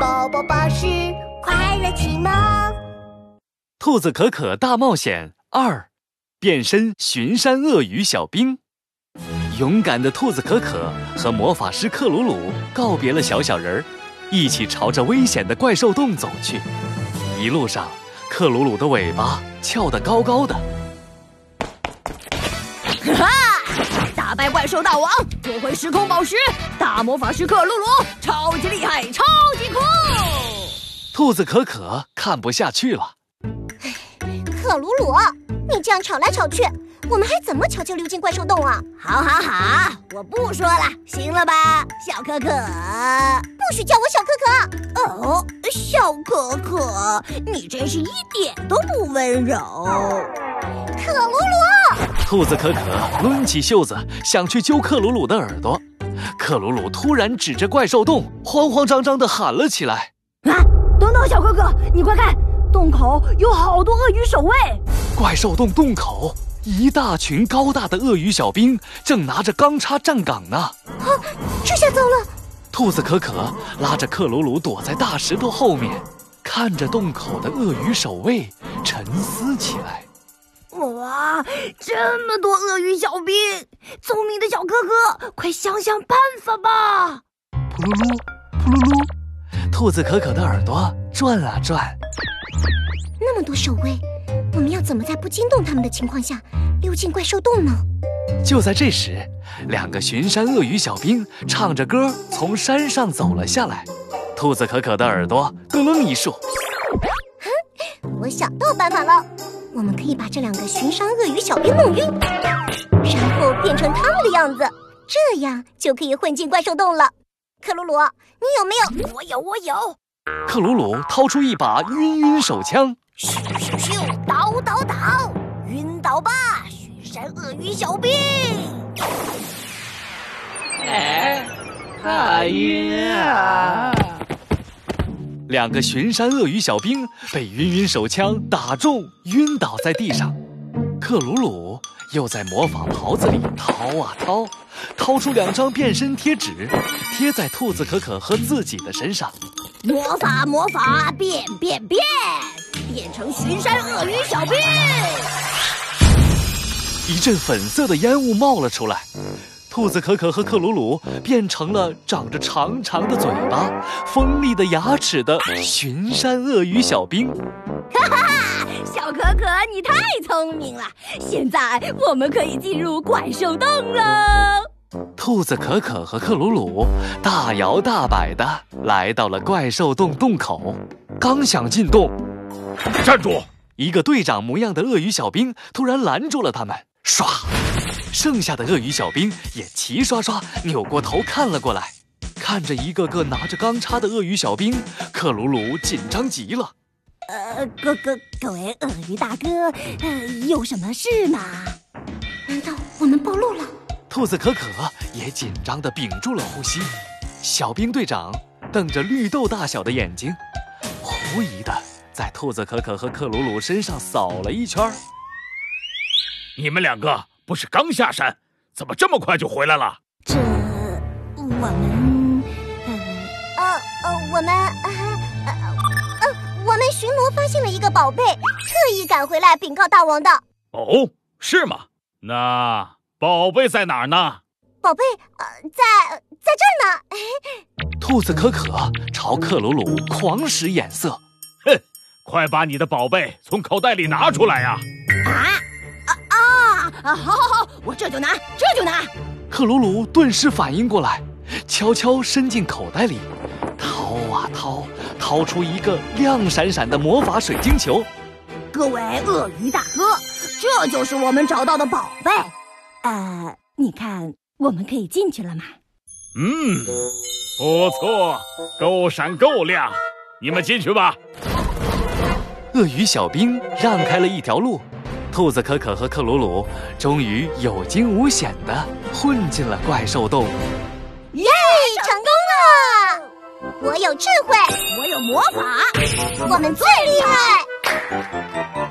宝宝巴士快乐启蒙。兔子可可大冒险二，变身巡山鳄鱼小兵。勇敢的兔子可可和魔法师克鲁鲁告别了小小人儿，一起朝着危险的怪兽洞走去。一路上，克鲁鲁的尾巴翘得高高的。打败怪兽大王，夺回时空宝石，大魔法师克鲁鲁超级厉害，超级酷！兔子可可看不下去了。克鲁鲁，你这样吵来吵去，我们还怎么悄悄溜进怪兽洞啊？好，好，好，我不说了，行了吧，小可可？不许叫我小可可！哦，小可可，你真是一点都不温柔。克鲁鲁，兔子可可抡起袖子想去揪克鲁鲁的耳朵，克鲁鲁突然指着怪兽洞，慌慌张张地喊了起来：“啊，等等，小哥哥，你快看，洞口有好多鳄鱼守卫！怪兽洞洞口，一大群高大的鳄鱼小兵正拿着钢叉站岗呢。啊，这下糟了！兔子可可拉着克鲁鲁躲在大石头后面，看着洞口的鳄鱼守卫，沉思起来。”哇，这么多鳄鱼小兵！聪明的小哥哥，快想想办法吧！噗噜噜，噗噜噜，兔子可可的耳朵转啊转。那么多守卫，我们要怎么在不惊动他们的情况下溜进怪兽洞呢？就在这时，两个巡山鳄鱼小兵唱着歌从山上走了下来。兔子可可的耳朵咯楞一竖。哼，我想到办法了。我们可以把这两个巡山鳄鱼小兵弄晕，然后变成他们的样子，这样就可以混进怪兽洞了。克鲁鲁，你有没有？我有，我有。克鲁鲁掏出一把晕晕手枪，咻咻咻，倒倒倒，晕倒吧，巡山鳄鱼小兵！哎，好晕啊！两个巡山鳄鱼小兵被云云手枪打中，晕倒在地上。克鲁鲁又在魔法袍子里掏啊掏，掏出两张变身贴纸，贴在兔子可可和自己的身上。魔法魔法变变变，变成巡山鳄鱼小兵！一阵粉色的烟雾冒了出来。兔子可可和克鲁鲁变成了长着长长的嘴巴、锋利的牙齿的巡山鳄鱼小兵。哈哈哈！小可可，你太聪明了！现在我们可以进入怪兽洞了。兔子可可和克鲁鲁大摇大摆地来到了怪兽洞洞口，刚想进洞，站住！一个队长模样的鳄鱼小兵突然拦住了他们，唰！剩下的鳄鱼小兵也齐刷刷扭过头看了过来，看着一个个拿着钢叉的鳄鱼小兵，克鲁鲁紧张极了。呃，各各各位鳄鱼大哥，呃，有什么事吗？难道我们暴露了？兔子可可也紧张的屏住了呼吸。小兵队长瞪着绿豆大小的眼睛，狐疑的在兔子可可和克鲁鲁身上扫了一圈。你们两个。不是刚下山，怎么这么快就回来了？这我们，呃呃呃，我们呃呃，我们巡逻发现了一个宝贝，特意赶回来禀告大王的。哦，是吗？那宝贝在哪儿呢？宝贝呃，在在这儿呢。兔子可可朝克鲁鲁狂使眼色，哼，快把你的宝贝从口袋里拿出来呀！啊！啊，好，好，好，我这就拿，这就拿。克鲁鲁顿时反应过来，悄悄伸进口袋里，掏啊掏，掏出一个亮闪闪的魔法水晶球。各位鳄鱼大哥，这就是我们找到的宝贝。呃，你看，我们可以进去了吗？嗯，不错，够闪够亮，你们进去吧。鳄鱼小兵让开了一条路。兔子可可和克鲁鲁终于有惊无险地混进了怪兽洞。耶，成功了！我有智慧，我有魔法，我们最厉害。